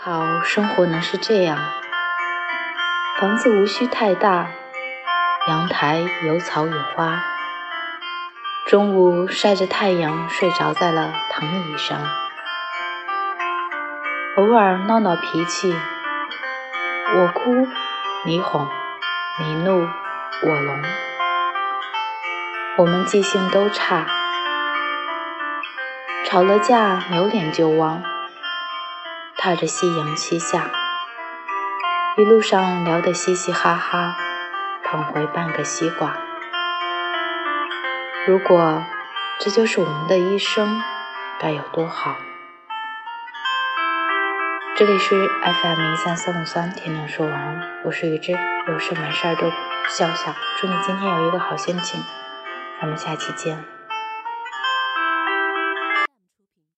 好生活能是这样，房子无需太大，阳台有草有花，中午晒着太阳睡着在了躺椅上，偶尔闹闹脾气，我哭你哄，你怒我聋，我们记性都差，吵了架扭脸就忘。踏着夕阳西下，一路上聊得嘻嘻哈哈，捧回半个西瓜。如果这就是我们的一生，该有多好！这里是 FM 一三三五三，天天说晚安，我是雨之，有事没事都笑笑。祝你今天有一个好心情，咱们下期见。